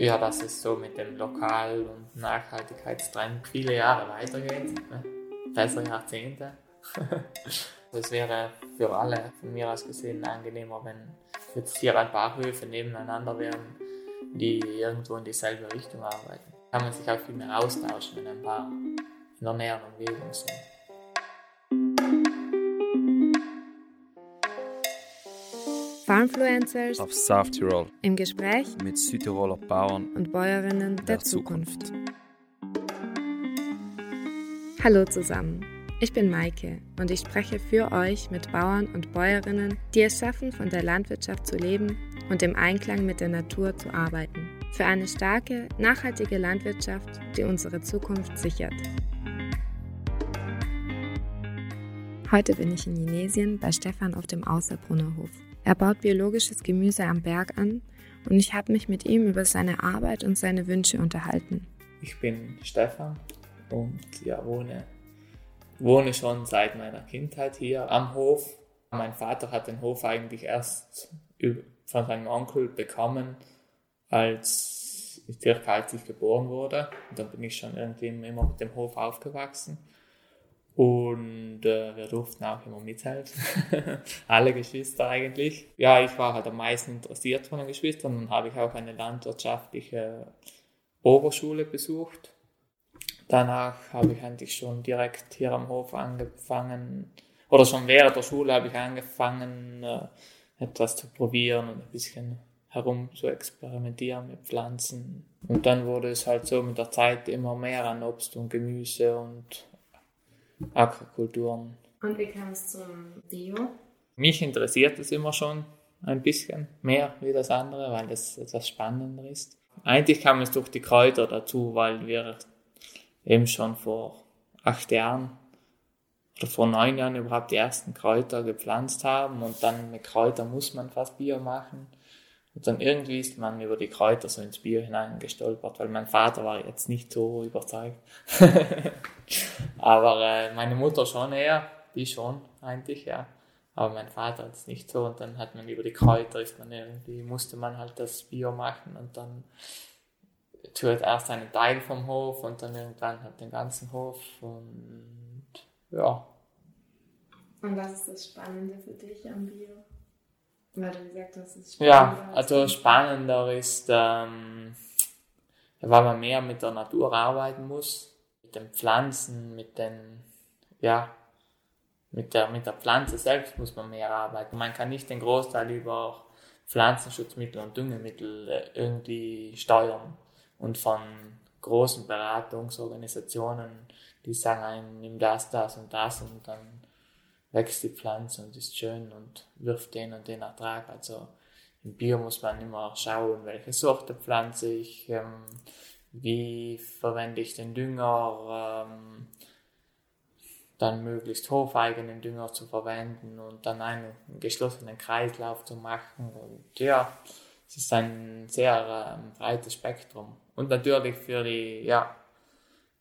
ja, dass es so mit dem Lokal- und Nachhaltigkeitstrend viele Jahre weitergeht, ne? besser Jahrzehnte. Es wäre für alle von mir aus gesehen angenehmer, wenn jetzt hier ein paar Höfe nebeneinander wären, die irgendwo in dieselbe Richtung arbeiten. Kann man sich auch viel mehr austauschen, wenn ein paar in der näheren Umgebung sind. Farmfluencers auf South Tirol im Gespräch mit Südtiroler Bauern und Bäuerinnen der, der Zukunft. Zukunft. Hallo zusammen, ich bin Maike und ich spreche für euch mit Bauern und Bäuerinnen, die es schaffen, von der Landwirtschaft zu leben und im Einklang mit der Natur zu arbeiten. Für eine starke, nachhaltige Landwirtschaft, die unsere Zukunft sichert. Heute bin ich in Jinesien bei Stefan auf dem Außerbrunner Hof. Er baut biologisches Gemüse am Berg an und ich habe mich mit ihm über seine Arbeit und seine Wünsche unterhalten. Ich bin Stefan und ja, wohne, wohne schon seit meiner Kindheit hier am Hof. Mein Vater hat den Hof eigentlich erst von seinem Onkel bekommen, als circa als ich geboren wurde. Und dann bin ich schon irgendwie immer mit dem Hof aufgewachsen. Und äh, wir durften auch immer mithelfen. Alle Geschwister eigentlich. Ja, ich war halt am meisten interessiert von den Geschwistern. Dann habe ich auch eine landwirtschaftliche Oberschule besucht. Danach habe ich eigentlich schon direkt hier am Hof angefangen, oder schon während der Schule habe ich angefangen, äh, etwas zu probieren und ein bisschen herum zu experimentieren mit Pflanzen. Und dann wurde es halt so mit der Zeit immer mehr an Obst und Gemüse und Aquakulturen. Und wie kam es zum Bio? Mich interessiert es immer schon ein bisschen mehr wie das andere, weil es etwas spannender ist. Eigentlich kam es durch die Kräuter dazu, weil wir eben schon vor acht Jahren oder vor neun Jahren überhaupt die ersten Kräuter gepflanzt haben und dann mit Kräutern muss man fast Bio machen. Und dann irgendwie ist man über die Kräuter so ins Bio hineingestolpert, weil mein Vater war jetzt nicht so überzeugt. Aber äh, meine Mutter schon eher, die schon eigentlich, ja. Aber mein Vater hat es nicht so und dann hat man über die Kräuter ist man irgendwie, musste man halt das Bio machen und dann tut erst einen Teil vom Hof und dann irgendwann halt den ganzen Hof und ja. Und was ist das Spannende für dich am Bio? Weil du gesagt hast, es ist Ja, also spannender ist, ähm, weil man mehr mit der Natur arbeiten muss, mit den Pflanzen, mit den, ja, mit der, mit der Pflanze selbst muss man mehr arbeiten. Man kann nicht den Großteil über Pflanzenschutzmittel und Düngemittel äh, irgendwie steuern. Und von großen Beratungsorganisationen, die sagen einem, nimm das, das und das und dann wächst die Pflanze und ist schön und wirft den und den Ertrag. Also im Bio muss man immer schauen, welche Sorte pflanze ich, ähm, wie verwende ich den Dünger, ähm, dann möglichst hofeigenen Dünger zu verwenden und dann einen geschlossenen Kreislauf zu machen. Und ja, es ist ein sehr ähm, breites Spektrum. Und natürlich für die, ja,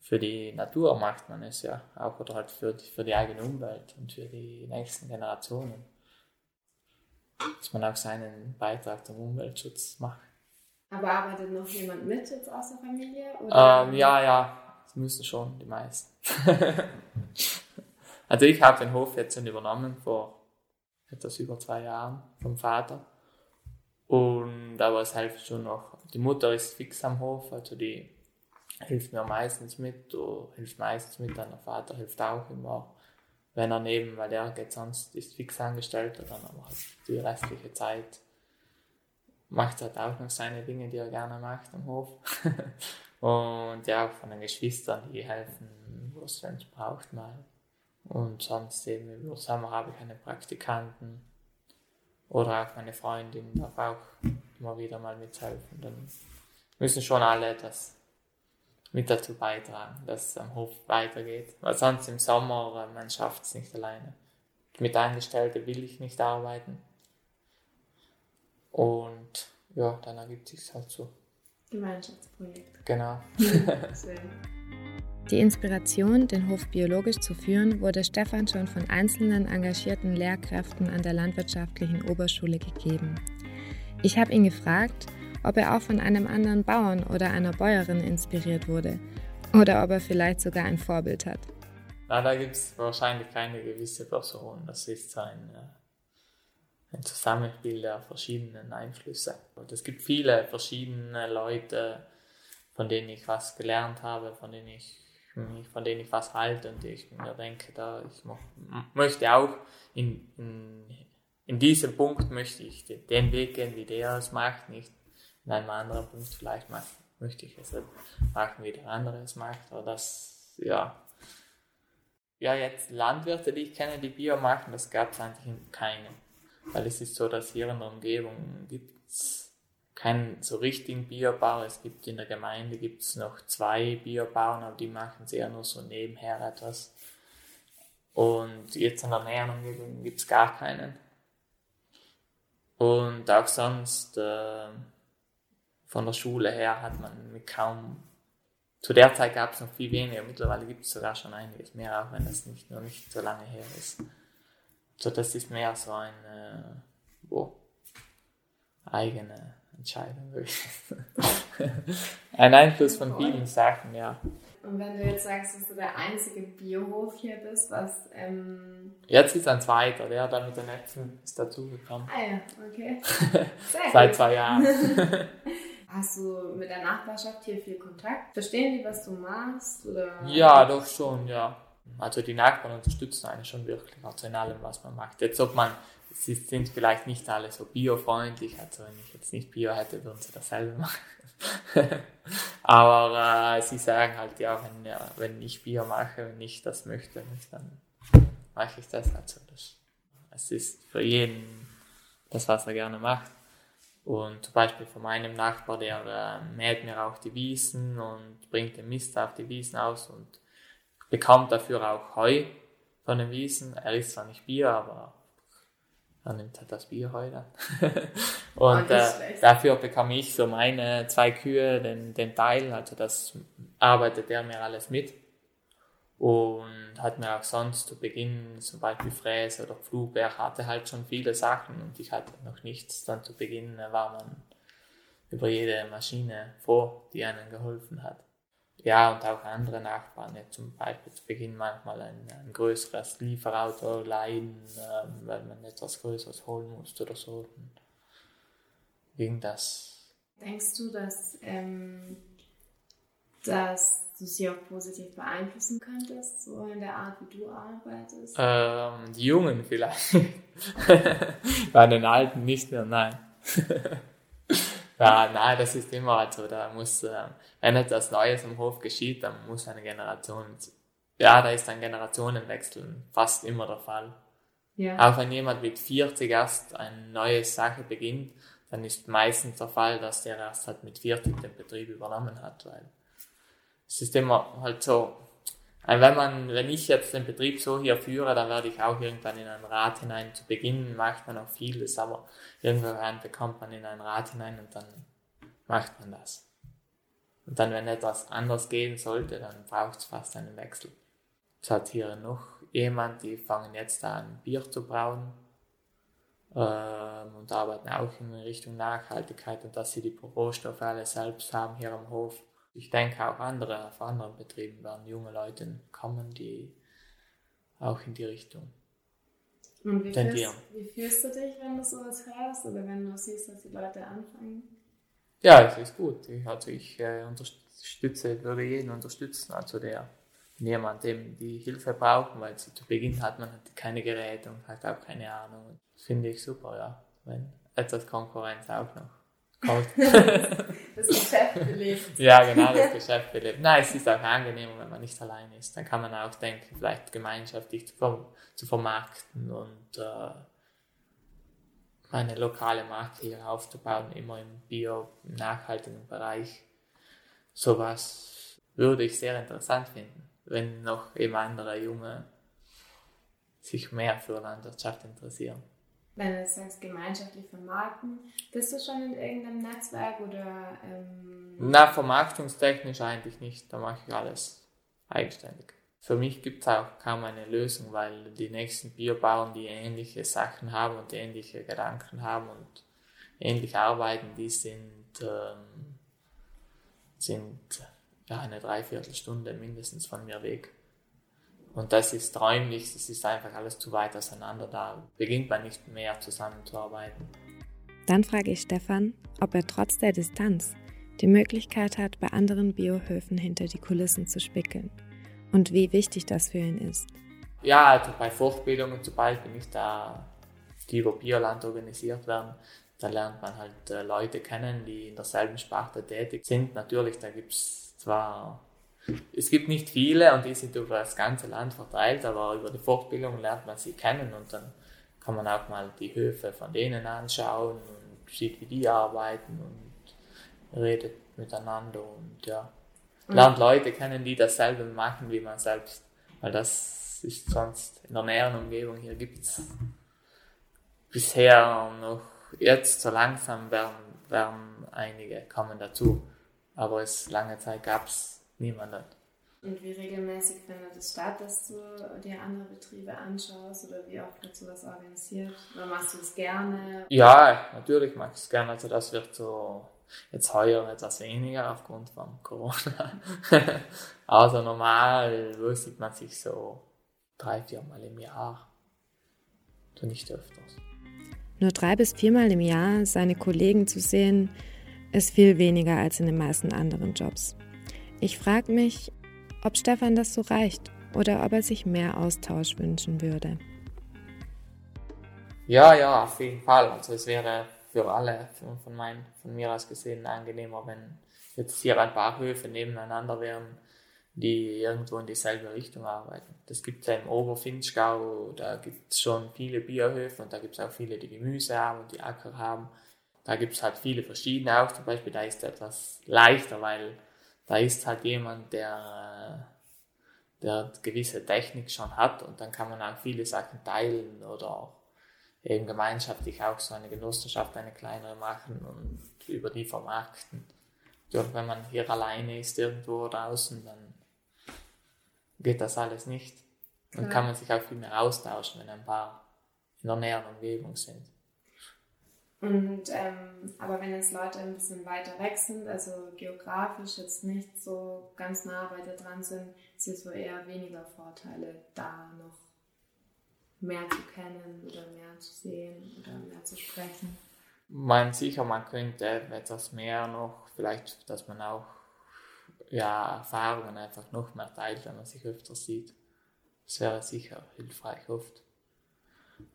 für die Natur macht man es ja auch oder halt für die, für die eigene Umwelt und für die nächsten Generationen. Dass man auch seinen Beitrag zum Umweltschutz macht. Aber arbeitet noch jemand mit jetzt aus der Familie? Ähm, ja, ja, das müssen schon die meisten. also ich habe den Hof jetzt schon übernommen vor etwas über zwei Jahren vom Vater. Und aber es hilft schon noch. Die Mutter ist fix am Hof, also die hilft mir meistens mit, hilft meistens mit, dann Vater hilft auch immer, wenn er neben, weil er geht sonst, ist fix angestellt, dann aber halt die restliche Zeit macht halt auch noch seine Dinge, die er gerne macht am Hof. und ja, auch von den Geschwistern, die helfen, wo es es braucht mal. Und sonst eben über Sommer habe ich eine Praktikanten oder auch meine Freundin darf auch immer wieder mal mithelfen. Dann müssen schon alle etwas mit dazu beitragen, dass es am Hof weitergeht. Weil sonst im Sommer, man schafft es nicht alleine. Mit Angestellten will ich nicht arbeiten. Und ja, dann ergibt sich halt so. Gemeinschaftsprojekt. Genau. Die Inspiration, den Hof biologisch zu führen, wurde Stefan schon von einzelnen engagierten Lehrkräften an der Landwirtschaftlichen Oberschule gegeben. Ich habe ihn gefragt, ob er auch von einem anderen Bauern oder einer Bäuerin inspiriert wurde oder ob er vielleicht sogar ein Vorbild hat. Na, da gibt es wahrscheinlich keine gewisse Person. Das ist ein, äh, ein Zusammenspiel der verschiedenen Einflüsse. Und es gibt viele verschiedene Leute, von denen ich was gelernt habe, von denen ich von denen ich was halte und ich mir denke, da ich möchte auch in, in, in diesem Punkt möchte ich den Weg gehen, wie der es macht, nicht in einem anderen Punkt vielleicht macht, möchte ich es machen, wie der andere es macht, oder das, ja, ja, jetzt Landwirte, die ich kenne, die Bio machen, das gab es eigentlich keine. Weil es ist so, dass hier in der Umgebung gibt es keinen so richtigen Biobau. Es gibt in der Gemeinde gibt's noch zwei Biobauern, aber die machen es eher nur so nebenher etwas. Und jetzt in der näheren Umgebung gibt es gar keinen. Und auch sonst äh, von der Schule her hat man kaum zu der Zeit gab es noch viel weniger, mittlerweile gibt es sogar schon einiges mehr, auch wenn das nicht nur nicht so lange her ist. So, das ist mehr so eine oh, eigene Entscheidung. Ein Einfluss von vielen Sachen, ja. Und wenn du jetzt sagst, dass du der einzige Biohof hier bist, was. Ähm jetzt ist ein zweiter, der da mit den Äpfeln ist dazugekommen. Ah ja, okay. Seit zwei Jahren. Hast du mit der Nachbarschaft hier viel Kontakt? Verstehen die, was du machst? Oder? Ja, doch schon, ja. Also die Nachbarn unterstützen einen schon wirklich, also in allem, was man macht. Jetzt ob man, sie sind vielleicht nicht alle so biofreundlich, also wenn ich jetzt nicht Bio hätte, würden sie dasselbe machen. Aber äh, sie sagen halt, ja, wenn, ja, wenn ich Bio mache, wenn ich das möchte, dann mache ich das. Also das, es ist für jeden das, was er gerne macht. Und zum Beispiel von meinem Nachbar, der äh, mäht mir auch die Wiesen und bringt den Mist auf die Wiesen aus und bekommt dafür auch Heu von den Wiesen. Er isst zwar nicht Bier, aber er nimmt halt das Bierheu dann. und äh, dafür bekomme ich so meine zwei Kühe den, den Teil, also das arbeitet er mir alles mit und hat mir auch sonst zu Beginn zum Beispiel Fräse oder Pflug, er hatte halt schon viele Sachen und ich hatte noch nichts. Dann zu Beginn war man über jede Maschine froh, die einem geholfen hat. Ja, und auch andere Nachbarn, jetzt zum Beispiel zu Beginn manchmal ein, ein größeres Lieferauto leihen, äh, weil man etwas Größeres holen musste oder so. Ging das. Denkst du, dass, ähm, dass du sie auch positiv beeinflussen könntest, so in der Art, wie du arbeitest? Ähm, die Jungen vielleicht. Bei den Alten nicht mehr, nein. ja, nein, das ist immer halt so. Da muss, äh, wenn etwas Neues im Hof geschieht, dann muss eine Generation, ja, da ist ein Generationenwechsel fast immer der Fall. Ja. Auch wenn jemand mit 40 erst eine neue Sache beginnt, dann ist meistens der Fall, dass der erst halt mit 40 den Betrieb übernommen hat, weil immer halt so, wenn man, wenn ich jetzt den Betrieb so hier führe, dann werde ich auch irgendwann in ein Rad hinein. Zu Beginn macht man auch vieles, aber irgendwann bekommt man in ein Rad hinein und dann macht man das. Und dann, wenn etwas anders gehen sollte, dann braucht es fast einen Wechsel. Es hat hier noch jemand, die fangen jetzt an, Bier zu brauen ähm, und arbeiten auch in Richtung Nachhaltigkeit und dass sie die Rohstoffe alle selbst haben hier am Hof ich denke auch andere, auf anderen Betrieben werden junge Leute kommen, die auch in die Richtung Und wie tendieren. Fühlst, wie fühlst du dich, wenn du sowas hörst oder wenn du siehst, dass die Leute anfangen? Ja, es ist gut. Ich, also ich äh, unterstütze, würde jeden unterstützen, also der jemand, dem die Hilfe brauchen, weil sie zu Beginn hat man keine Geräte und hat auch keine Ahnung. Das finde ich super, ja. Wenn etwas Konkurrenz auch noch das Geschäft belebt. ja, genau, das Geschäft belebt. Nein, es ist auch angenehm, wenn man nicht allein ist. Dann kann man auch denken, vielleicht gemeinschaftlich zu, zu vermarkten und äh, eine lokale Marke hier aufzubauen, immer im bio, nachhaltigen Bereich. Sowas würde ich sehr interessant finden, wenn noch eben andere Junge sich mehr für Landwirtschaft interessieren wenn du sagst, gemeinschaftlich vermarkten, bist du schon in irgendeinem Netzwerk oder? Ähm Na, vermarktungstechnisch eigentlich nicht. Da mache ich alles eigenständig. Für mich gibt es auch kaum eine Lösung, weil die nächsten Biobauern, die ähnliche Sachen haben und ähnliche Gedanken haben und ähnlich arbeiten, die sind, ähm, sind ja, eine Dreiviertelstunde mindestens von mir weg. Und das ist räumlich, das ist einfach alles zu weit auseinander. Da beginnt man nicht mehr zusammenzuarbeiten. Dann frage ich Stefan, ob er trotz der Distanz die Möglichkeit hat, bei anderen Biohöfen hinter die Kulissen zu spickeln und wie wichtig das für ihn ist. Ja, also bei Fortbildungen zum Beispiel nicht da, die über Bioland organisiert werden, da lernt man halt äh, Leute kennen, die in derselben Sparte tätig sind. Natürlich, da gibt es zwar, es gibt nicht viele und die sind über das ganze Land verteilt, aber über die Fortbildung lernt man sie kennen und dann kann man auch mal die Höfe von denen anschauen und sieht, wie die arbeiten und redet miteinander und ja, lernt Leute kennen, die dasselbe machen wie man selbst, weil das ist sonst in der näheren Umgebung hier gibt es bisher noch jetzt so langsam werden, werden einige kommen dazu, aber es lange Zeit gab es niemanden. Und wie regelmäßig findet es statt, dass du dir andere Betriebe anschaust oder wie oft wird sowas organisiert? Oder machst du es gerne? Ja, natürlich mache ich es gerne. Also das wird so jetzt heuer etwas weniger aufgrund von Corona. also normal sieht man sich so drei, vier Mal im Jahr. Und nicht öfters. Nur drei bis viermal im Jahr seine Kollegen zu sehen, ist viel weniger als in den meisten anderen Jobs. Ich frage mich, ob Stefan das so reicht oder ob er sich mehr Austausch wünschen würde. Ja, ja, auf jeden Fall. Also es wäre für alle, von, mein, von mir aus gesehen, angenehmer, wenn jetzt hier ein paar Höfe nebeneinander wären, die irgendwo in dieselbe Richtung arbeiten. Das gibt es ja im Oberfinchgau, da gibt es schon viele Bierhöfe und da gibt es auch viele, die Gemüse haben und die Acker haben. Da gibt es halt viele verschiedene auch, zum Beispiel da ist es etwas leichter, weil da ist halt jemand, der, der gewisse Technik schon hat und dann kann man auch viele Sachen teilen oder auch eben gemeinschaftlich auch so eine Genossenschaft, eine kleinere machen und über die vermarkten. Und wenn man hier alleine ist irgendwo draußen, dann geht das alles nicht. Dann ja. kann man sich auch viel mehr austauschen, wenn ein paar in der näheren Umgebung sind. Und ähm, aber wenn jetzt Leute ein bisschen weiter weg sind, also geografisch jetzt nicht so ganz nah bei dir dran sind, siehst du eher weniger Vorteile, da noch mehr zu kennen oder mehr zu sehen oder mehr zu sprechen. Man sicher, man könnte etwas mehr noch, vielleicht, dass man auch ja, Erfahrungen einfach noch mehr teilt, wenn man sich öfter sieht. Das wäre sicher hilfreich oft.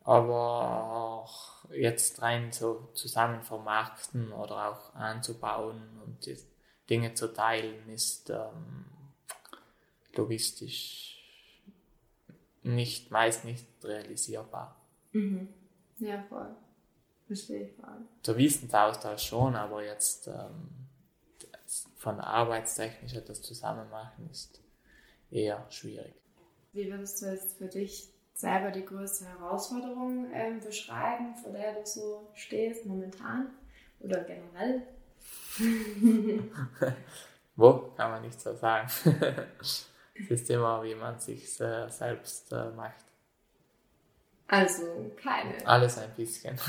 Aber auch jetzt rein so zusammen vermarkten oder auch anzubauen und die Dinge zu teilen, ist ähm, logistisch nicht, meist nicht realisierbar. Mhm. Ja, voll. Verstehe ich voll. Der Wissensaustausch schon, aber jetzt ähm, von arbeitstechnisch etwas zusammen machen ist eher schwierig. Wie würdest du jetzt für dich selber die größte Herausforderung ähm, beschreiben, vor der du so stehst momentan oder generell? Wo kann man nicht so sagen. es ist immer, wie man sich äh, selbst äh, macht. Also keine. Alles ein bisschen.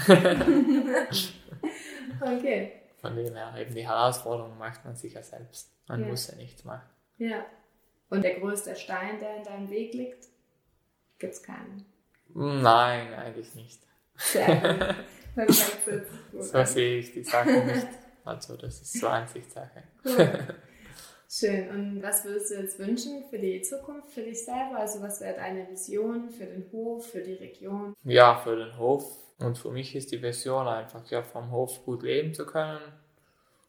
okay. Von dem her, eben die Herausforderung macht man sich ja selbst. Man ja. muss ja nichts machen. Ja. Und der größte Stein, der in deinem Weg liegt, gibt es keinen? Nein, eigentlich nicht. Gut. so sehe ich die Sache nicht. Also das ist so Ansichtssache. Cool. Schön. Und was würdest du jetzt wünschen für die Zukunft, für dich selber? Also was wäre deine Vision für den Hof, für die Region? Ja, für den Hof. Und für mich ist die Vision einfach, ja, vom Hof gut leben zu können.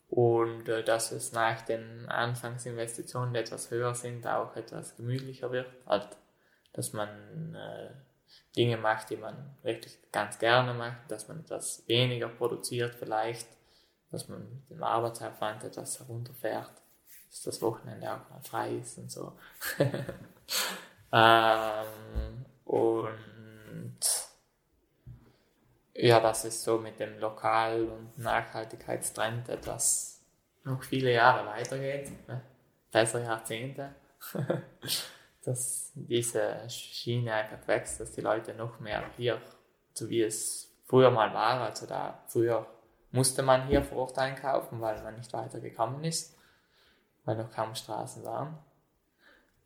Und äh, dass es nach den Anfangsinvestitionen, die etwas höher sind, auch etwas gemütlicher wird. Halt, dass man äh, Dinge macht, die man wirklich ganz gerne macht, dass man etwas weniger produziert vielleicht, dass man mit dem Arbeitsaufwand etwas herunterfährt dass das Wochenende auch mal frei ist und so. ähm, und ja, dass es so mit dem Lokal- und Nachhaltigkeitstrend etwas noch viele Jahre weitergeht, ne? besser Jahrzehnte, dass diese Schiene einfach wächst, dass die Leute noch mehr hier, so wie es früher mal war, also da früher musste man hier vor Ort einkaufen, weil man nicht weiter gekommen ist, weil noch kaum Straßen waren.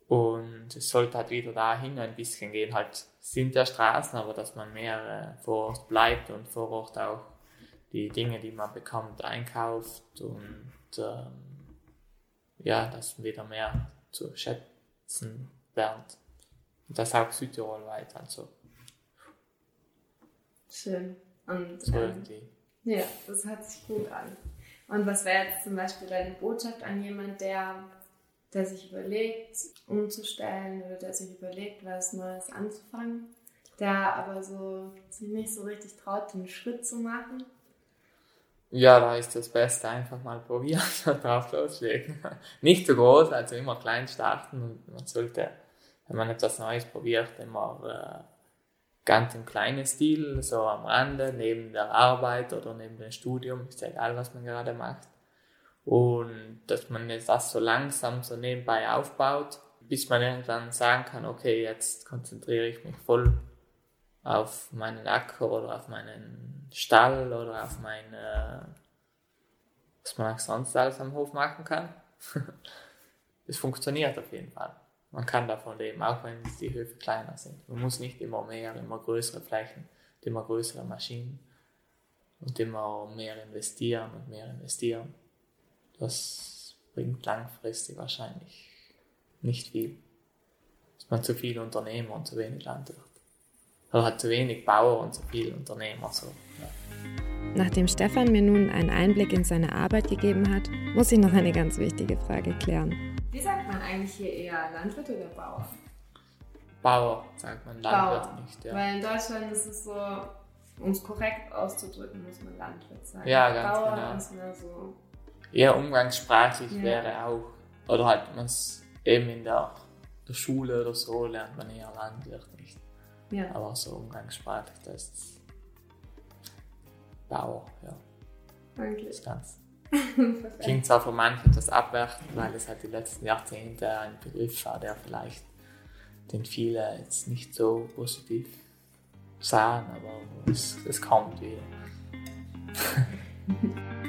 Und es sollte halt wieder dahin ein bisschen gehen, halt sind ja Straßen, aber dass man mehr äh, vor Ort bleibt und vor Ort auch die Dinge, die man bekommt, einkauft und ähm, ja, das wieder mehr zu schätzen lernt. Und das auch Südtirol weit, also. Schön. Und, so ähm, ja, das hört sich gut an. Und was wäre jetzt zum Beispiel deine Botschaft an jemand, der, der sich überlegt, umzustellen oder der sich überlegt, was Neues anzufangen, der aber so sich nicht so richtig traut, den Schritt zu machen? Ja, da ist das Beste einfach mal probieren und drauf loslegen. Nicht zu groß, also immer klein starten und man sollte, wenn man etwas Neues probiert, immer äh, ganz im kleinen Stil, so am Rande, neben der Arbeit oder neben dem Studium, ist ja egal, was man gerade macht. Und dass man das so langsam so nebenbei aufbaut, bis man irgendwann sagen kann, okay, jetzt konzentriere ich mich voll auf meinen Acker oder auf meinen Stall oder auf meine, was man auch sonst alles am Hof machen kann. es funktioniert auf jeden Fall. Man kann davon leben, auch wenn die Höfe kleiner sind. Man muss nicht immer mehr, immer größere Flächen, immer größere Maschinen und immer mehr investieren und mehr investieren. Das bringt langfristig wahrscheinlich nicht viel. Ist man zu viel Unternehmer und zu wenig Landwirt. Oder hat zu wenig Bauer und zu viel Unternehmer. So, ja. Nachdem Stefan mir nun einen Einblick in seine Arbeit gegeben hat, muss ich noch eine ganz wichtige Frage klären. Wie sagt man eigentlich hier eher Landwirt oder Bauer? Bauer sagt man, Landwirt Bauer. nicht. Ja. Weil in Deutschland ist es so, um es korrekt auszudrücken, muss man Landwirt sagen. Ja, ganz Bauer genau. ist mehr so. Eher umgangssprachlich Ja. wäre auch, oder halt man es eben in der, der Schule oder so lernt man eher Landwirt nicht. Ja, Aber so umgangssprachlich, das ist Bauer, ja, eigentlich. ist ganz. Klingt zwar für manche etwas abwertend, weil es halt die letzten Jahrzehnte ein Begriff war, der vielleicht den viele jetzt nicht so positiv sahen, aber es, es kommt wieder.